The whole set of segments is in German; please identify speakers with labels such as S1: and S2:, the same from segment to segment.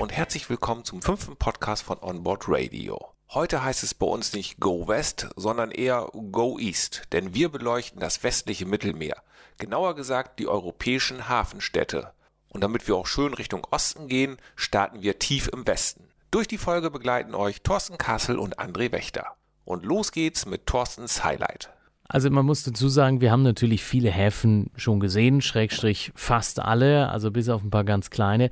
S1: und herzlich willkommen zum fünften Podcast von Onboard Radio. Heute heißt es bei uns nicht Go West, sondern eher Go East, denn wir beleuchten das westliche Mittelmeer, genauer gesagt die europäischen Hafenstädte. Und damit wir auch schön Richtung Osten gehen, starten wir tief im Westen. Durch die Folge begleiten euch Thorsten Kassel und André Wächter. Und los geht's mit Thorstens Highlight.
S2: Also man muss dazu sagen, wir haben natürlich viele Häfen schon gesehen, Schrägstrich fast alle, also bis auf ein paar ganz kleine.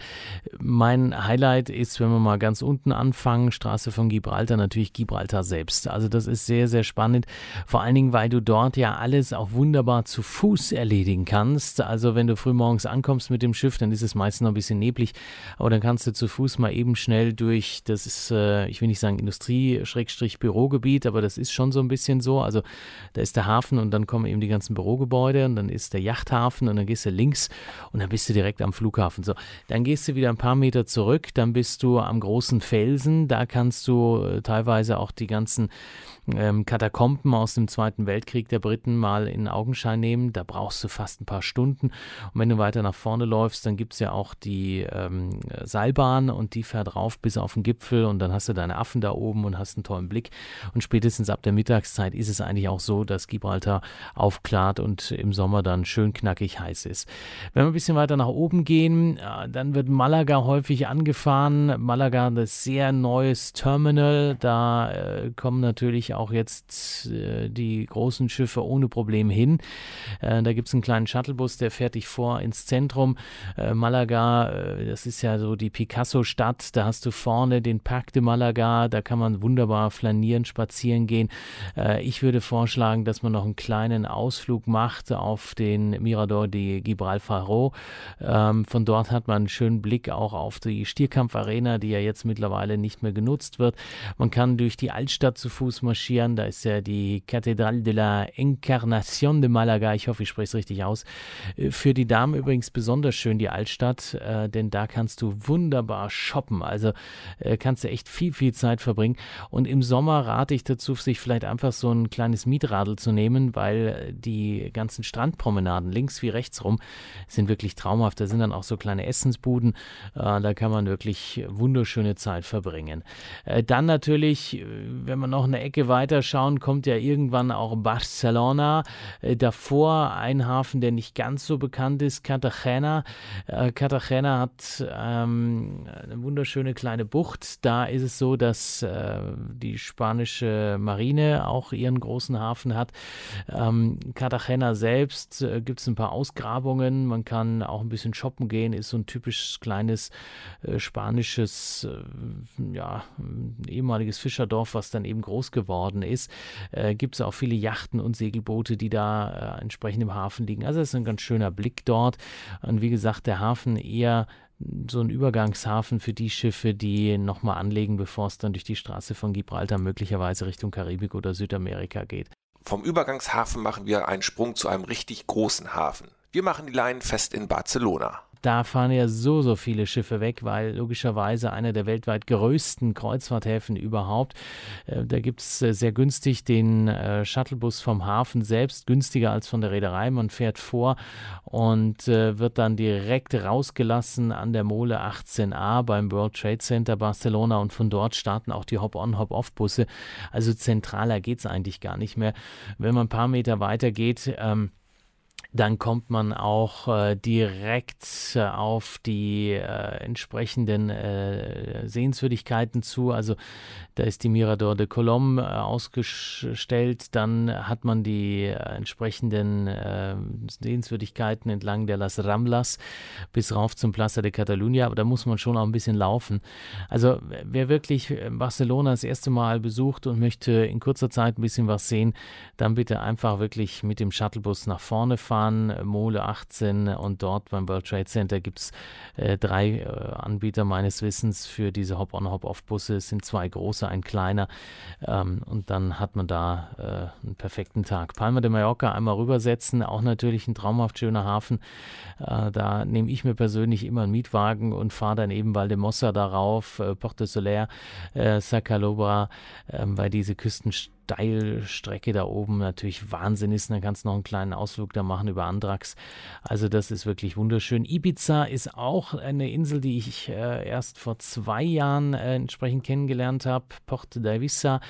S2: Mein Highlight ist, wenn wir mal ganz unten anfangen, Straße von Gibraltar, natürlich Gibraltar selbst. Also das ist sehr, sehr spannend, vor allen Dingen, weil du dort ja alles auch wunderbar zu Fuß erledigen kannst. Also wenn du früh morgens ankommst mit dem Schiff, dann ist es meistens noch ein bisschen neblig, aber dann kannst du zu Fuß mal eben schnell durch, das ist, äh, ich will nicht sagen Industrie-Bürogebiet, aber das ist schon so ein bisschen so. Also da ist der Hafen und dann kommen eben die ganzen Bürogebäude und dann ist der Yachthafen und dann gehst du links und dann bist du direkt am Flughafen. So, dann gehst du wieder ein paar Meter zurück, dann bist du am großen Felsen, da kannst du äh, teilweise auch die ganzen ähm, Katakomben aus dem Zweiten Weltkrieg der Briten mal in Augenschein nehmen. Da brauchst du fast ein paar Stunden. Und wenn du weiter nach vorne läufst, dann gibt es ja auch die ähm, Seilbahn und die fährt rauf bis auf den Gipfel und dann hast du deine Affen da oben und hast einen tollen Blick. Und spätestens ab der Mittagszeit ist es eigentlich auch so, dass Gibraltar aufklart und im Sommer dann schön knackig heiß ist. Wenn wir ein bisschen weiter nach oben gehen, äh, dann wird Malaga häufig angefahren. Malaga, das sehr neues Terminal. Da äh, kommen natürlich auch jetzt äh, die großen Schiffe ohne Probleme hin. Äh, da gibt es einen kleinen Shuttlebus, der fährt dich vor ins Zentrum. Äh, Malaga, äh, das ist ja so die Picasso-Stadt. Da hast du vorne den Parc de Malaga. Da kann man wunderbar flanieren, spazieren gehen. Äh, ich würde vorschlagen, dass man noch einen kleinen Ausflug macht auf den Mirador de Gibralfaro. Ähm, von dort hat man einen schönen Blick auch auf die Stierkampfarena, die ja jetzt mittlerweile nicht mehr genutzt wird. Man kann durch die Altstadt zu Fuß marschieren marschieren. Da ist ja die Cathédrale de la Encarnación de Malaga. Ich hoffe, ich spreche es richtig aus. Äh, für die Damen übrigens besonders schön die Altstadt, äh, denn da kannst du wunderbar shoppen. Also äh, kannst du echt viel, viel Zeit verbringen. Und im Sommer rate ich dazu, sich vielleicht einfach so ein kleines Mietradl zu nehmen, weil die ganzen Strandpromenaden links wie rechts rum sind wirklich traumhaft. Da sind dann auch so kleine Essensbuden. da kann man wirklich wunderschöne Zeit verbringen. dann natürlich, wenn man noch eine Ecke weiter weiterschauen, kommt ja irgendwann auch Barcelona. Äh, davor ein Hafen, der nicht ganz so bekannt ist, Cartagena. Äh, Cartagena hat ähm, eine wunderschöne kleine Bucht. Da ist es so, dass äh, die spanische Marine auch ihren großen Hafen hat. Ähm, Cartagena selbst äh, gibt es ein paar Ausgrabungen. Man kann auch ein bisschen shoppen gehen. Ist so ein typisch kleines äh, spanisches, äh, ja, ehemaliges Fischerdorf, was dann eben groß geworden geworden ist, äh, gibt es auch viele Yachten und Segelboote, die da äh, entsprechend im Hafen liegen. Also es ist ein ganz schöner Blick dort. Und wie gesagt, der Hafen eher so ein Übergangshafen für die Schiffe, die nochmal anlegen, bevor es dann durch die Straße von Gibraltar möglicherweise Richtung Karibik oder Südamerika geht.
S1: Vom Übergangshafen machen wir einen Sprung zu einem richtig großen Hafen. Wir machen die Leinen fest in Barcelona
S2: da fahren ja so, so viele Schiffe weg, weil logischerweise einer der weltweit größten Kreuzfahrthäfen überhaupt. Äh, da gibt es äh, sehr günstig den äh, Shuttlebus vom Hafen selbst, günstiger als von der Reederei. Man fährt vor und wird dann direkt rausgelassen an der Mole 18a beim World Trade Center Barcelona und von dort starten auch die Hop-on, Hop-off-Busse. Also zentraler geht es eigentlich gar nicht mehr. Wenn man ein paar Meter weiter geht, ähm, dann kommt man auch äh, direkt äh, auf die äh, entsprechenden äh, Sehenswürdigkeiten zu. Also da ist die Mirador de Colom äh, ausgestellt. Dann hat man die äh, entsprechenden Sehenswürdigkeiten entlang der Las Ramblas bis rauf zum Plaza de Catalunya. Aber da muss man schon auch ein bisschen laufen. Also wer wirklich Barcelona das erste Mal besucht und möchte in kurzer Zeit ein bisschen was sehen, dann bitte einfach wirklich mit dem Shuttlebus nach vorne fahren fahren, Mole 18 und dort beim World Trade Center gibt es äh, drei äh, Anbieter meines Wissens für diese Hop-on, Hop-off-Busse. Es sind zwei große, ein kleiner ähm, und dann hat man da äh, einen perfekten Tag. Palma de Mallorca einmal rübersetzen, auch natürlich ein traumhaft schöner Hafen. Äh, da nehme ich mir persönlich immer einen Mietwagen und fahre dann eben Valdemossa darauf, äh, Porte Soler, äh, Sacalobra, äh, weil diese Küstenstadt Steilstrecke da oben natürlich Wahnsinn ist. Dann kannst du noch einen kleinen Ausflug da machen über Andrax. Also das ist wirklich wunderschön. Ibiza ist auch eine Insel, die ich äh, erst vor zwei Jahren äh, entsprechend kennengelernt habe. Porte d'Avissa,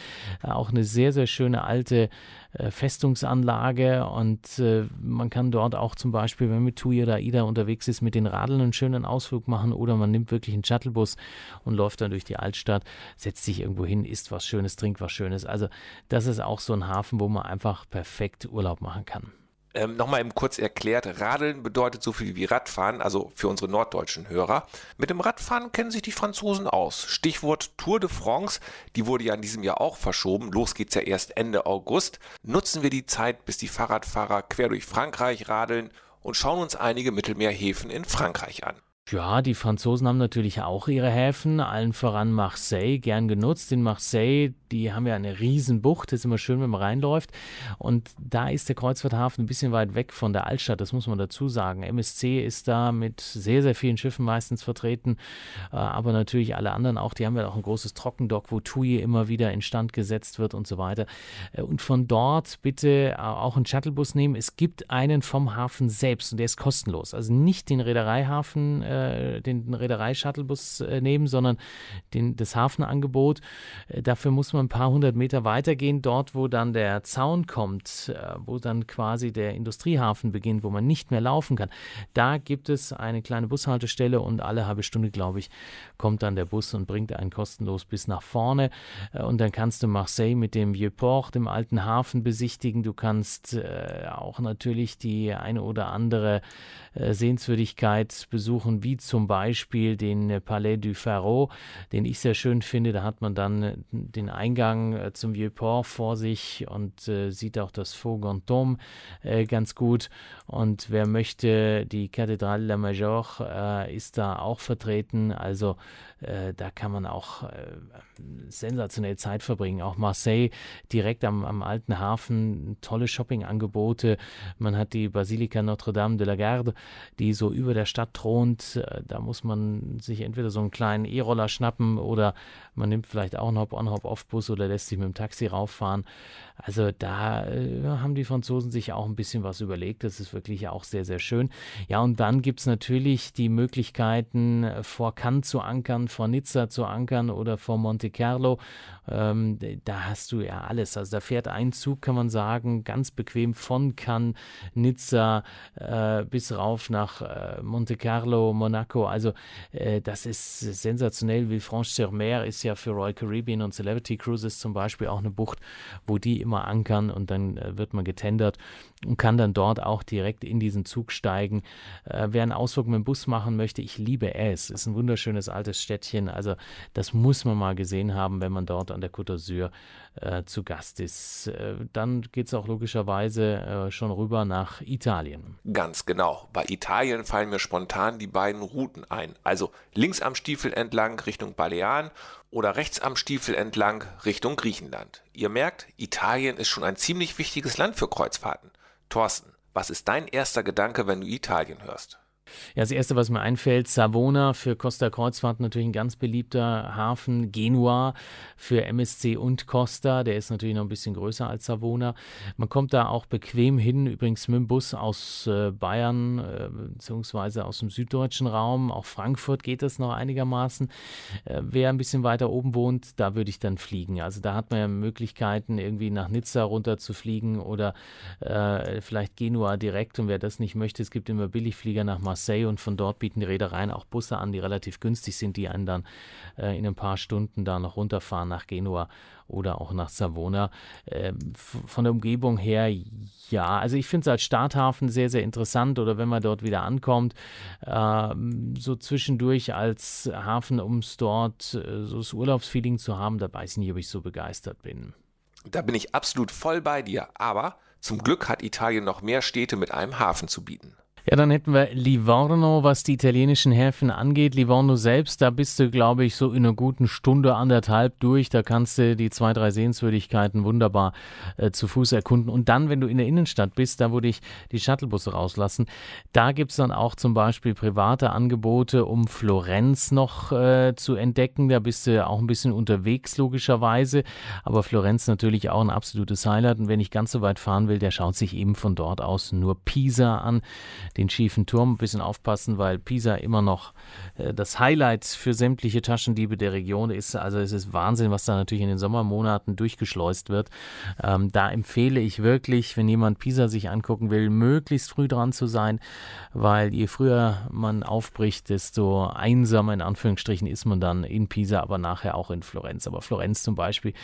S2: äh, auch eine sehr, sehr schöne alte äh, Festungsanlage und äh, man kann dort auch zum Beispiel, wenn man mit TUI oder AIDA unterwegs ist, mit den Radeln einen schönen Ausflug machen oder man nimmt wirklich einen Shuttlebus und läuft dann durch die Altstadt, setzt sich irgendwo hin, isst was Schönes, trinkt was Schönes. Also das ist auch so ein Hafen, wo man einfach perfekt Urlaub machen kann.
S1: Ähm, Nochmal eben kurz erklärt, Radeln bedeutet so viel wie Radfahren, also für unsere norddeutschen Hörer. Mit dem Radfahren kennen sich die Franzosen aus. Stichwort Tour de France, die wurde ja in diesem Jahr auch verschoben. Los geht's ja erst Ende August. Nutzen wir die Zeit, bis die Fahrradfahrer quer durch Frankreich radeln und schauen uns einige Mittelmeerhäfen in Frankreich an.
S2: Ja, die Franzosen haben natürlich auch ihre Häfen, allen voran Marseille, gern genutzt. In Marseille, die haben ja eine Riesenbucht, das ist immer schön, wenn man reinläuft. Und da ist der Kreuzfahrthafen ein bisschen weit weg von der Altstadt, das muss man dazu sagen. MSC ist da mit sehr, sehr vielen Schiffen meistens vertreten, äh, aber natürlich alle anderen auch. Die haben ja auch ein großes Trockendock, wo TUI immer wieder instand gesetzt wird und so weiter. Äh, und von dort bitte äh, auch einen Shuttlebus nehmen. Es gibt einen vom Hafen selbst und der ist kostenlos. Also nicht den Reedereihafen äh, den Reederei-Shuttlebus äh, nehmen, sondern den, das Hafenangebot. Äh, dafür muss man ein paar hundert Meter weitergehen, dort, wo dann der Zaun kommt, äh, wo dann quasi der Industriehafen beginnt, wo man nicht mehr laufen kann. Da gibt es eine kleine Bushaltestelle und alle halbe Stunde, glaube ich, kommt dann der Bus und bringt einen kostenlos bis nach vorne. Und dann kannst du Marseille mit dem Vieux-Port, dem alten Hafen, besichtigen. Du kannst auch natürlich die eine oder andere Sehenswürdigkeit besuchen, wie zum Beispiel den Palais du Pharaon, den ich sehr schön finde. Da hat man dann den Eingang zum Vieux-Port vor sich und äh, sieht auch das Faux Gantom äh, ganz gut. Und wer möchte, die Cathédrale la Major äh, ist da auch vertreten. Also äh, da kann man auch äh, sensationell Zeit verbringen. Auch Marseille direkt am, am alten Hafen, tolle Shoppingangebote. Man hat die Basilika Notre-Dame de la Garde, die so über der Stadt thront. Äh, da muss man sich entweder so einen kleinen E-Roller schnappen oder man nimmt vielleicht auch einen Hop-on, Hop-off-Bus oder lässt sich mit dem Taxi rauffahren. Also da äh, haben die Franzosen sich auch ein bisschen was überlegt. Das ist wirklich auch sehr, sehr schön. Ja, und dann gibt es natürlich die Möglichkeiten, vor Cannes zu ankern, vor Nizza zu ankern oder vor Monte Carlo. Ähm, da hast du ja alles. Also da fährt ein Zug, kann man sagen, ganz bequem von Cannes, Nizza äh, bis rauf nach äh, Monte Carlo, Monaco. Also äh, das ist sensationell. Villefranche-sur-Mer ist ja für Royal Caribbean und Celebrity Cruises zum Beispiel auch eine Bucht, wo die immer ankern und dann äh, wird man getendert und kann dann dort auch direkt in diesen Zug steigen. Äh, wer einen Ausflug mit dem Bus machen möchte, ich liebe es. Ist ein wunderschönes altes Städtchen. Also das muss man mal gesehen haben, wenn man dort an der Côte d'Azur äh, zu Gast ist. Äh, dann geht es auch logischerweise äh, schon rüber nach Italien.
S1: Ganz genau. Bei Italien fallen mir spontan die beiden Routen ein. Also links am Stiefel entlang Richtung Balearen oder rechts am Stiefel entlang Richtung Griechenland. Ihr merkt, Italien ist schon ein ziemlich wichtiges Land für Kreuzfahrten. Thorsten, was ist dein erster Gedanke, wenn du Italien hörst?
S2: Ja, das erste, was mir einfällt, Savona für Costa Kreuzfahrt natürlich ein ganz beliebter Hafen. Genua für MSC und Costa, der ist natürlich noch ein bisschen größer als Savona. Man kommt da auch bequem hin, übrigens mit dem Bus aus äh, Bayern äh, beziehungsweise aus dem süddeutschen Raum. Auch Frankfurt geht das noch einigermaßen. Äh, wer ein bisschen weiter oben wohnt, da würde ich dann fliegen. Also da hat man ja Möglichkeiten, irgendwie nach Nizza runter zu fliegen oder äh, vielleicht Genua direkt. Und wer das nicht möchte, es gibt immer Billigflieger nach Marseille Marseille und von dort bieten die Reedereien auch Busse an, die relativ günstig sind, die einen dann äh, in ein paar Stunden da noch runterfahren nach Genua oder auch nach Savona. Äh, von der Umgebung her, ja, also ich finde es als Starthafen sehr, sehr interessant oder wenn man dort wieder ankommt, äh, so zwischendurch als Hafen, um dort äh, so das Urlaubsfeeling zu haben, da weiß ich nicht, ob ich so begeistert bin.
S1: Da bin ich absolut voll bei dir, aber zum Glück hat Italien noch mehr Städte mit einem Hafen zu bieten.
S2: Ja, dann hätten wir Livorno, was die italienischen Häfen angeht. Livorno selbst, da bist du, glaube ich, so in einer guten Stunde, anderthalb durch. Da kannst du die zwei, drei Sehenswürdigkeiten wunderbar äh, zu Fuß erkunden. Und dann, wenn du in der Innenstadt bist, da wo dich die Shuttlebusse rauslassen, da gibt es dann auch zum Beispiel private Angebote, um Florenz noch äh, zu entdecken. Da bist du auch ein bisschen unterwegs, logischerweise. Aber Florenz natürlich auch ein absolutes Highlight. Und wenn ich ganz so weit fahren will, der schaut sich eben von dort aus nur Pisa an den schiefen Turm. Ein bisschen aufpassen, weil Pisa immer noch äh, das Highlight für sämtliche Taschendiebe der Region ist. Also es ist Wahnsinn, was da natürlich in den Sommermonaten durchgeschleust wird. Ähm, da empfehle ich wirklich, wenn jemand Pisa sich angucken will, möglichst früh dran zu sein, weil je früher man aufbricht, desto einsamer in Anführungsstrichen ist man dann in Pisa, aber nachher auch in Florenz. Aber Florenz zum Beispiel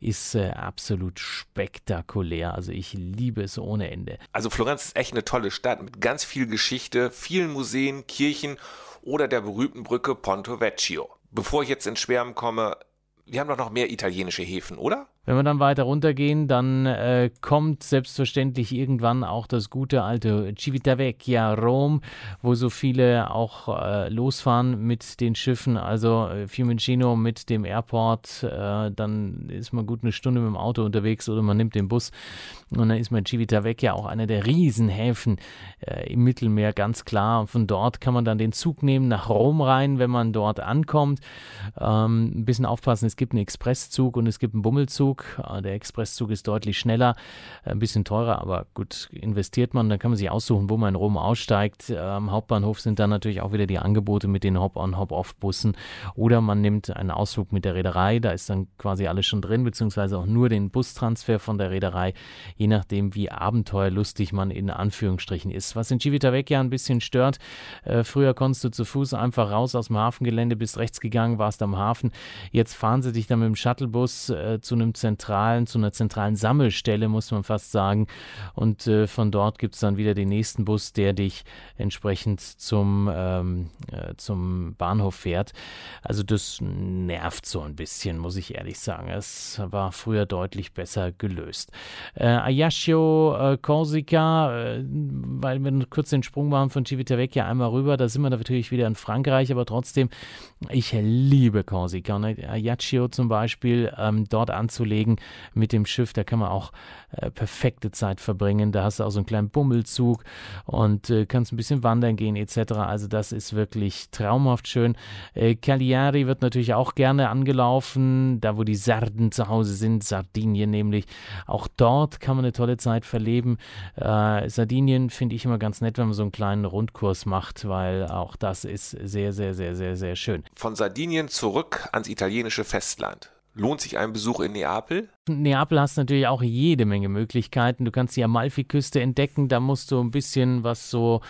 S2: ist äh, absolut spektakulär. Also ich liebe es ohne Ende.
S1: Also Florenz ist echt eine tolle Stadt mit ganz viel viel Geschichte, vielen Museen, Kirchen oder der berühmten Brücke Ponto Vecchio. Bevor ich jetzt ins Schwärmen komme, wir haben doch noch mehr italienische Häfen, oder?
S2: Wenn wir dann weiter runtergehen, dann äh, kommt selbstverständlich irgendwann auch das gute alte Civitavecchia Rom, wo so viele auch äh, losfahren mit den Schiffen. Also äh, Fiumicino mit dem Airport, äh, dann ist man gut eine Stunde mit dem Auto unterwegs oder man nimmt den Bus und dann ist man Civitavecchia auch einer der Riesenhäfen äh, im Mittelmeer, ganz klar. Von dort kann man dann den Zug nehmen nach Rom rein, wenn man dort ankommt. Ähm, ein bisschen aufpassen, es gibt einen Expresszug und es gibt einen Bummelzug. Expresszug. Äh, der Expresszug ist deutlich schneller, äh, ein bisschen teurer, aber gut, investiert man, dann kann man sich aussuchen, wo man in Rom aussteigt. Äh, am Hauptbahnhof sind dann natürlich auch wieder die Angebote mit den Hop-on, Hop-off-Bussen. Oder man nimmt einen Ausflug mit der Reederei, da ist dann quasi alles schon drin, beziehungsweise auch nur den Bustransfer von der Reederei, je nachdem, wie abenteuerlustig man in Anführungsstrichen ist. Was in Civitavecchia ein bisschen stört, früher konntest du zu Fuß einfach raus aus dem Hafengelände, bist rechts gegangen, warst am Hafen. Jetzt fahren sie dich dann mit dem Shuttlebus äh, zu einem zentralen, zu einer zentralen Sammelstelle, muss man fast sagen. Und äh, von dort gibt es dann wieder den nächsten Bus, der dich entsprechend zum, ähm, äh, zum Bahnhof fährt. Also das nervt so ein bisschen, muss ich ehrlich sagen. Es war früher deutlich besser gelöst. Äh, Ajaccio, äh, Corsica, äh, weil wir kurz den Sprung machen von Civitavecchia einmal rüber, da sind wir natürlich wieder in Frankreich, aber trotzdem, ich liebe Corsica. Und Ajaccio zum Beispiel, ähm, dort anzulegen, Kollegen mit dem Schiff. Da kann man auch äh, perfekte Zeit verbringen. Da hast du auch so einen kleinen Bummelzug und äh, kannst ein bisschen wandern gehen etc. Also das ist wirklich traumhaft schön. Äh, Cagliari wird natürlich auch gerne angelaufen, da wo die Sarden zu Hause sind, Sardinien nämlich. Auch dort kann man eine tolle Zeit verleben. Äh, Sardinien finde ich immer ganz nett, wenn man so einen kleinen Rundkurs macht, weil auch das ist sehr, sehr, sehr, sehr, sehr schön.
S1: Von Sardinien zurück ans italienische Festland. Lohnt sich ein Besuch in Neapel?
S2: Neapel hast natürlich auch jede Menge Möglichkeiten. Du kannst die Amalfiküste entdecken. Da musst du ein bisschen, was so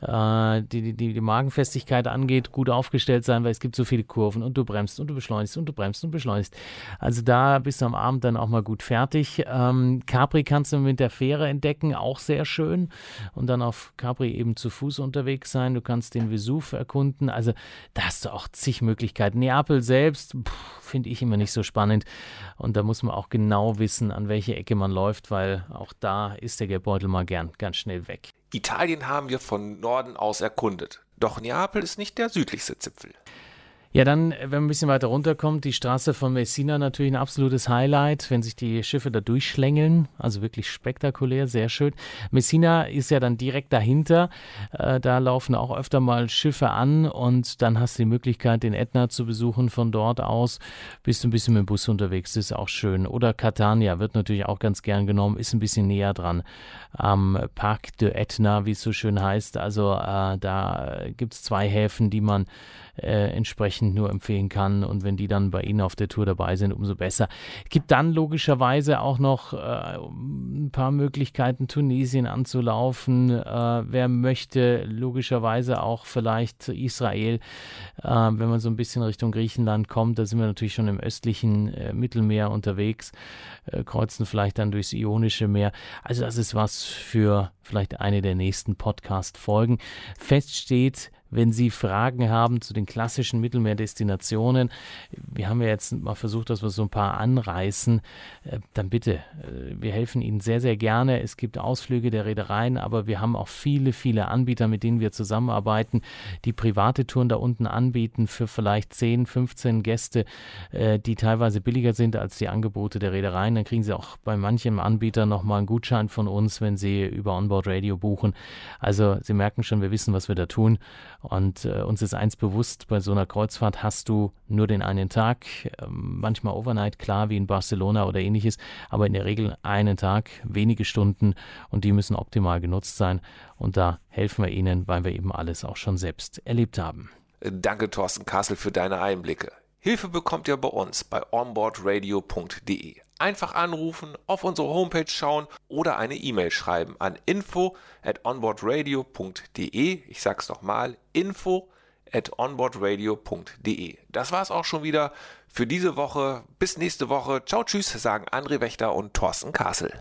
S2: äh, die, die, die Magenfestigkeit angeht, gut aufgestellt sein, weil es gibt so viele Kurven und du bremst und du beschleunigst und du bremst und beschleunigst. Also da bist du am Abend dann auch mal gut fertig. Ähm, Capri kannst du mit der Fähre entdecken, auch sehr schön. Und dann auf Capri eben zu Fuß unterwegs sein. Du kannst den Vesuv erkunden. Also da hast du auch zig Möglichkeiten. Neapel selbst finde ich immer nicht so spannend. Und da muss man auch genau genau wissen, an welche Ecke man läuft, weil auch da ist der Geldbeutel mal gern ganz schnell weg.
S1: Italien haben wir von Norden aus erkundet. Doch Neapel ist nicht der südlichste Zipfel.
S2: Ja, dann, wenn man ein bisschen weiter runterkommt, die Straße von Messina natürlich ein absolutes Highlight, wenn sich die Schiffe da durchschlängeln. Also wirklich spektakulär, sehr schön. Messina ist ja dann direkt dahinter. Äh, da laufen auch öfter mal Schiffe an und dann hast du die Möglichkeit, den Ätna zu besuchen. Von dort aus bist du ein bisschen mit dem Bus unterwegs, ist auch schön. Oder Catania wird natürlich auch ganz gern genommen, ist ein bisschen näher dran am Parc de Etna, wie es so schön heißt. Also äh, da gibt es zwei Häfen, die man äh, entsprechend nur empfehlen kann. Und wenn die dann bei Ihnen auf der Tour dabei sind, umso besser. Es gibt dann logischerweise auch noch äh, ein paar Möglichkeiten, Tunesien anzulaufen. Äh, wer möchte, logischerweise auch vielleicht Israel, äh, wenn man so ein bisschen Richtung Griechenland kommt. Da sind wir natürlich schon im östlichen äh, Mittelmeer unterwegs, äh, kreuzen vielleicht dann durchs Ionische Meer. Also das ist was für vielleicht eine der nächsten Podcast-Folgen. Fest steht, wenn Sie Fragen haben zu den klassischen Mittelmeerdestinationen, wir haben ja jetzt mal versucht, dass wir so ein paar anreißen, äh, dann bitte, äh, wir helfen Ihnen sehr, sehr gerne. Es gibt Ausflüge der Reedereien, aber wir haben auch viele, viele Anbieter, mit denen wir zusammenarbeiten, die private Touren da unten anbieten für vielleicht 10, 15 Gäste, äh, die teilweise billiger sind als die Angebote der Reedereien. Dann kriegen Sie auch bei manchem Anbieter nochmal einen Gutschein von uns, wenn Sie über Onboard Radio buchen. Also Sie merken schon, wir wissen, was wir da tun. Und äh, uns ist eins bewusst, bei so einer Kreuzfahrt hast du nur den einen Tag, äh, manchmal Overnight, klar, wie in Barcelona oder ähnliches, aber in der Regel einen Tag, wenige Stunden und die müssen optimal genutzt sein. Und da helfen wir Ihnen, weil wir eben alles auch schon selbst erlebt haben.
S1: Danke, Thorsten Kassel, für deine Einblicke. Hilfe bekommt ihr bei uns bei onboardradio.de. Einfach anrufen, auf unsere Homepage schauen oder eine E-Mail schreiben an info at onboardradio.de. Ich sag's nochmal, info at onboardradio.de. Das war's auch schon wieder für diese Woche. Bis nächste Woche. Ciao, tschüss, sagen André Wächter und Thorsten Kassel.